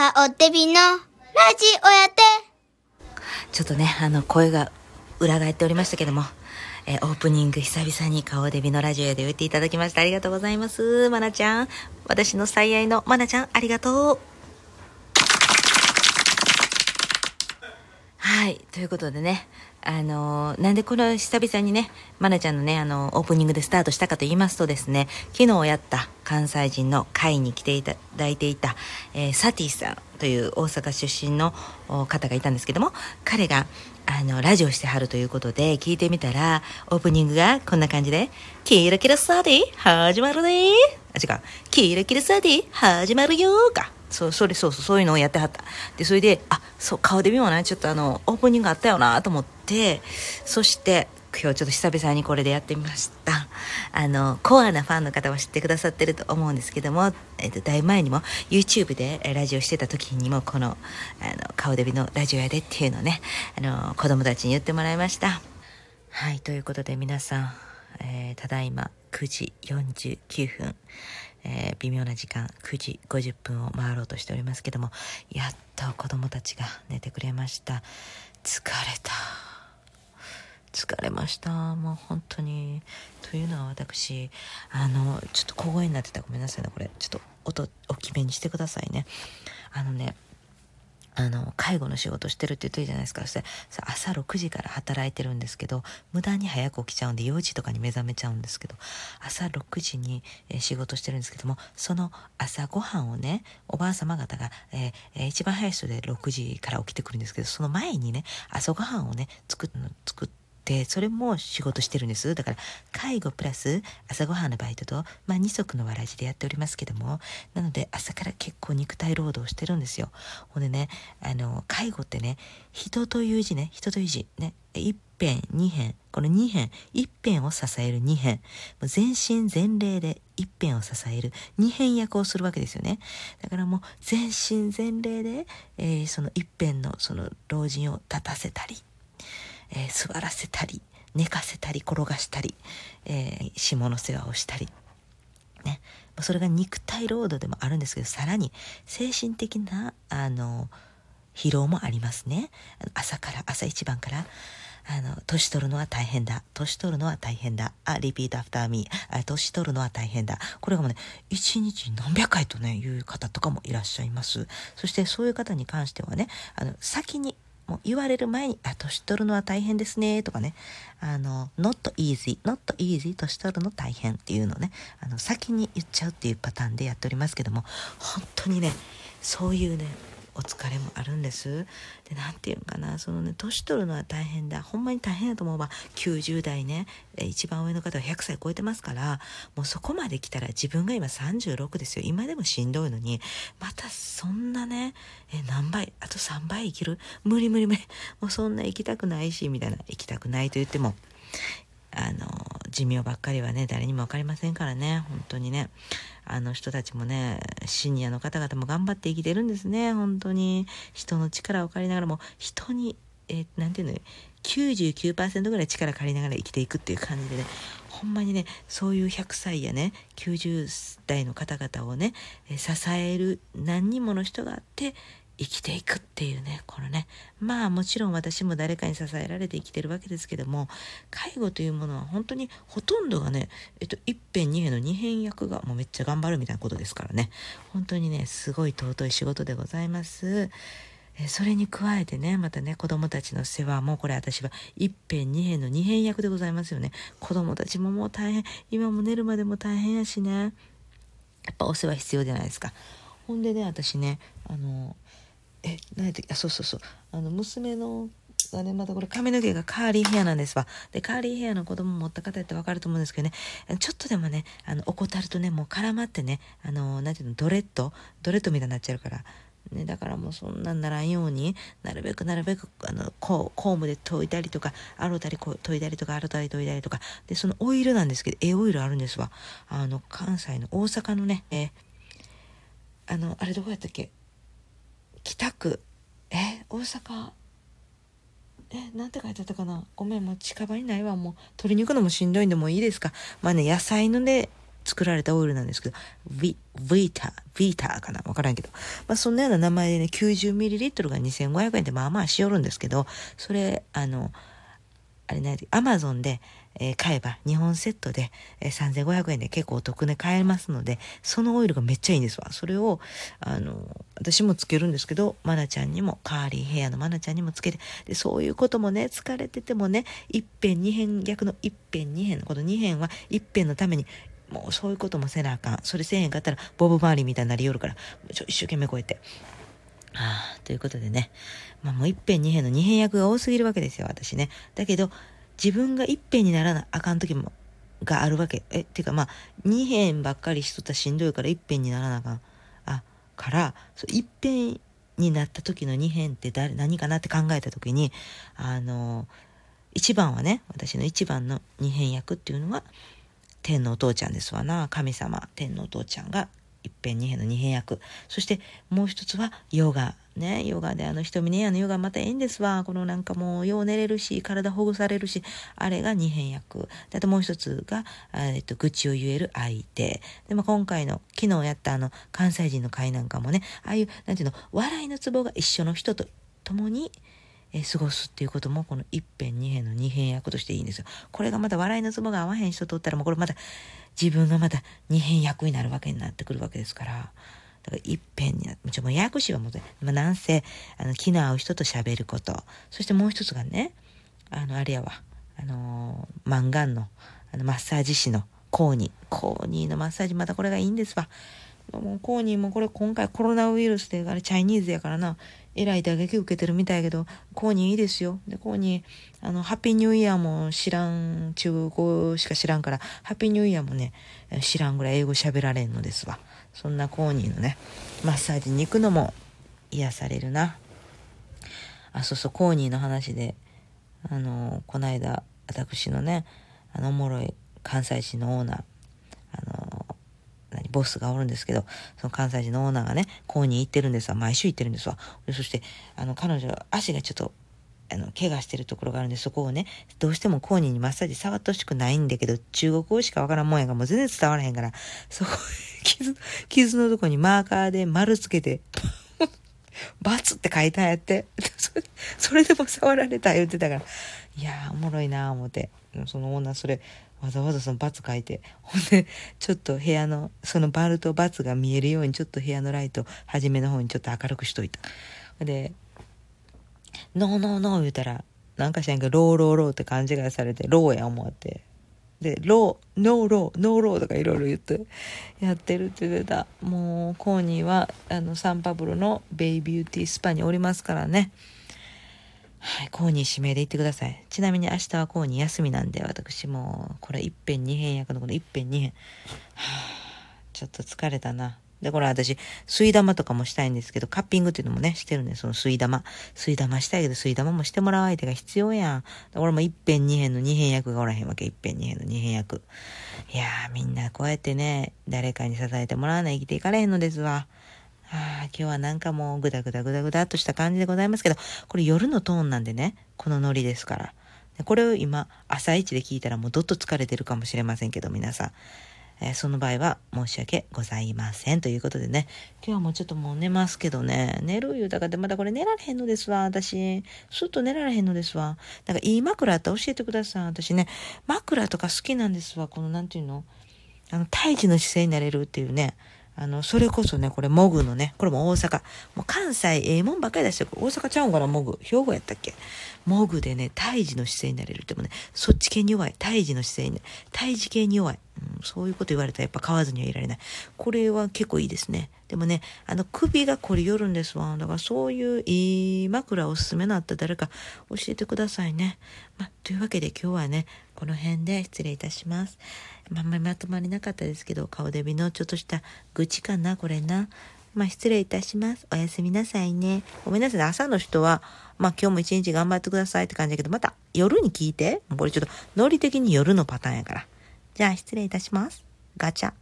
顔デビのラジオやって。ちょっとね、あの、声が裏返っておりましたけども、えーオープニング久々に顔デビのラジオで言っていただきました。ありがとうございます。まなちゃん。私の最愛のまなちゃん、ありがとう。はい。ということでね、あのーなんでこの久々にね、まなちゃんのね、あのオープニングでスタートしたかと言いますとですね、昨日やった関西人の会に来ていただいていた、えーサティさんという大阪出身の方がいたんですけども、彼が、あの、ラジオしてはるということで聞いてみたら、オープニングがこんな感じで、キラキラサティ始まるねあ、違う。キラキラサティ始まるよか。そう、それそうそう、そういうのをやってはった。で、それで、あ、そう、顔で見ような、ちょっとあの、オープニングあったよなと思って、そして、今日ちょっと久々にこれでやってみました。あの、コアなファンの方は知ってくださってると思うんですけども、えっと、だいぶ前にも YouTube でラジオしてた時にも、この、あの、顔デビのラジオやでっていうのをね、あの、子供たちに言ってもらいました。はい、ということで皆さん、えーただいま9時49分、えー微妙な時間9時50分を回ろうとしておりますけども、やっと子供たちが寝てくれました。疲れた。疲れました。もう本当に。というのは私、あの、ちょっと小声になってたごめんなさいね、これ。ちょっと音大きめにしてくださいね。あのね、あの介護の仕事してるって言ってるじゃないですか。そして朝6時から働いてるんですけど無駄に早く起きちゃうんで4時とかに目覚めちゃうんですけど朝6時に、えー仕事してるんですけどもその朝ごはんをねおばあ様方が、えーえー一番早い人で6時から起きてくるんですけどその前にね朝ごはんをね作作ってでそれも仕事してるんです。だから介護プラス朝ごはんのバイトと、まあ、二足のわらじでやっておりますけども。なので朝から結構肉体労働してるんですよ。ほんでねあの介護ってね人という字ね人という字ね一辺二辺この二辺一辺を支える二辺。全身全霊で一辺を支える二辺役をするわけですよね。だからもう全身全霊で、えーその一辺のその老人を立たせたり。えー座らせたり寝かせたり転がしたり、えー下の世話をしたりね。それが肉体労働でもあるんですけどさらに精神的なあの疲労もありますね。朝から朝一番からあの年取るのは大変だ。年取るのは大変だ。あ repeat after me。あ年取るのは大変だ。これがもうね一日何百回とね言う方とかもいらっしゃいます。そしてそういう方に関してはねあの先にもう言われる前に、あ、年取るのは大変ですね、とかね、あの、not easy, not easy, 年取るの大変っていうのをね、あの、先に言っちゃうっていうパターンでやっておりますけども、本当にね、そういうね、お疲れもあるんです。で、なんていうのかな、そのね、年取るのは大変だ。ほんまに大変だと思うわ。90代ね、一番上の方は100歳超えてますから、もうそこまで来たら自分が今36ですよ。今でもしんどいのに、またそんなね、え、何倍、あと3倍生きる？無理無理無理。もうそんな生きたくないし、みたいな。生きたくないと言っても、あの、寿命ばっかりはね、誰にも分かりませんからね、本当にね。あの人たちもね、シニアの方々も頑張って生きてるんですね、本当に。人の力を借りながらも、人に、えーていうの、99%ぐらい力借りながら生きていくっていう感じでね、ほんまにね、そういう100歳やね、90代の方々をね、支える何人もの人があって、生きていくっていうね、このね、まあもちろん私も誰かに支えられて生きてるわけですけども、介護というものは本当にほとんどがね、えっと、一辺二辺の二辺役がもうめっちゃ頑張るみたいなことですからね、本当にね、すごい尊い仕事でございます。それに加えてね、またね、子供たちの世話も、これ私は一辺二辺の二辺役でございますよね。子供たちももう大変、今も寝るまでも大変やしね、やっぱお世話必要じゃないですか。ほんでね、私ね、あの、え、何やったっけ？あ、そうそうそう。あの、娘の、がね、またこれ髪の毛がカーリーヘアなんですわ。で、カーリーヘアの子供持った方ってわかると思うんですけどね、ちょっとでもね、あの、怠るとね、もう絡まってね、あの、なんていうの、ドレッド？ドレッドみたいになっちゃうから。ね、だからもうそんなんならんようになるべくなるべくあのココームで研いだりとか洗うたりこう研いだりとか洗うたり研いだりとかでそのオイルなんですけどええオイルあるんですわあの関西の大阪のねえあのあれどこやったっけ？北区え大阪？えなんて書いてあったかな？ごめんもう近場にないわ。もう取りに行くのもしんどいんでもいいですか？まあね野菜のね作られたオイルなんですけど、ヴィ、ヴィーター、ヴィータかな？わからんけど。まあ、そんなような名前でね、90ml が2500円でまあまあしよるんですけど、それ、あの、あれね、アマゾンで、えー、買えば2本セットで、えー、3500円で結構お得で買えますので、そのオイルがめっちゃいいんですわ。それを、あの、私もつけるんですけど、マナちゃんにも、カーリーヘアのマナちゃんにもつけて、で、そういうこともね、疲れててもね、一辺二辺、逆の一辺二辺のこの二辺は一辺のためにもうそういうこともせなあかん。それせえへんかったら、ボブ周りみたいになりよるから、ちょ一生懸命こうやって。ああ、ということでね。まあもう一辺二辺の二辺役が多すぎるわけですよ、私ね。だけど、自分が一辺にならなあかん時も、があるわけ。え、っていうかまあ、二辺ばっかりしとったらしんどいから一辺にならなあかん。あ、から、そう一辺になった時の二辺って誰、何かなって考えた時に、あの、一番はね、私の一番の二辺役っていうのは、天のお父ちゃんですわな神様天のお父ちゃんが一辺二辺の二辺役。そしてもう一つはヨガ。ねヨガであの瞳ねあのヨガまたええんですわ。このなんかもうよう寝れるし体ほぐされるしあれが二辺役。あともう一つが、えっと、愚痴を言える相手。でも今回の昨日やったあの関西人の会なんかもねああいうなんていうの笑いのツボが一緒の人と共にえ過ごすっていうこともこの一辺二辺の二辺役としていいんですよ。これがまた笑いのツボが合わへん人とったらもうこれまた自分がまた二辺役になるわけになってくるわけですから。だから一辺になもちろんややこしいはもう、まあ、なんせあの気の合う人と喋ること。そしてもう一つがねあのあれやわ。あのー、マンガンのあのマッサージ師のコーニー。コーニーのマッサージまたこれがいいんですわ。もうコーニーもこれ今回コロナウイルスであれチャイニーズやからなえらい打撃受けてるみたいやけど、コーニーいいですよ。で、コーニー、あの、ハッピーニューイヤーも知らん、中国しか知らんから、ハッピーニューイヤーもね、知らんぐらい英語喋られんのですわ。そんなコーニーのね、マッサージに行くのも癒されるな。あ、そうそう、コーニーの話で、あの、こないだ、私のね、あの、おもろい関西市のオーナー、あの、ボスがおるんですけど、その関西人のオーナーがね、こうに行ってるんですわ。毎週行ってるんですわ。そして、あの、彼女、足がちょっと、あの、怪我してるところがあるんで、そこをね、どうしても公認にマッサージ触ってほしくないんだけど、中国語しかわからんもんやがもう全然伝わらへんから、そこ、傷、傷のとこにマーカーで丸つけて、バツって書いたんやって。それでも触られた言ってたから。いやー、おもろいなー思って。その女、それ、わざわざそのバツ書いて、ほんで、ちょっと部屋の、そのマルとバツが見えるように、ちょっと部屋のライト、初めの方にちょっと明るくしといた。で、 no no no 言うたら、なんかしらんけど、 raw raw raw って勘違いされて、 raw や思って。で、 raw、no raw、no raw とかいろいろ言って、やってるって言ってた。もう、コーニーは、あの、サンパブロの Bay Beauty Spa におりますからね。はい、コーニー指名で行ってください。ちなみに明日はコーニー休みなんで、私も、これ一辺二辺役のこの一辺二辺。はあ、ちょっと疲れたな。で、これ私、吸い玉とかもしたいんですけど、カッピングっていうのもね、してるんで、その吸い玉。吸い玉したいけど、吸い玉もしてもらう相手が必要やん。だからも一辺二辺の二辺役がおらへんわけ。一辺二辺の二辺役。いやー、みんなこうやってね、誰かに支えてもらわない生きていかれへんのですわ。ああ、今日はなんかもうぐだぐだぐだぐだっとした感じでございますけど、これ夜のトーンなんでね、このノリですから。これを今、朝一で聞いたらもうどっと疲れてるかもしれませんけど、皆さん。えー、その場合は申し訳ございません。ということでね、今日はもうちょっともう寝ますけどね、寝る言うたかでまだこれ寝られへんのですわ、私。すっと寝られへんのですわ。なんかいい枕あったら教えてください。私ね、枕とか好きなんですわ。このなんていうの？あの、胎児の姿勢になれるっていうね。あの、それこそね、これ、モグのね、これも大阪。もう関西、ええもんばっかり出してる。大阪ちゃうんかな、モグ。兵庫やったっけ？モグでね、胎児の姿勢になれるってもね、そっち系に弱い。胎児の姿勢に、胎児系に弱い。うん、そういうこと言われたらやっぱ買わずにはいられない。これは結構いいですね。でもね、あの首が凝りよるんですわ。だからそういういい枕おすすめのあった誰か教えてくださいね。まというわけで今日はね、この辺で失礼いたします。まあんまりまとまりなかったですけど、顔デビのちょっとした愚痴かな、これな。まあ、失礼いたします。おやすみなさいね。ごめんなさいね、朝の人は、まあ、今日も一日頑張ってくださいって感じだけど、また夜に聞いて。これちょっと、ノリ的に夜のパターンやから。じゃあ、失礼いたします。ガチャ。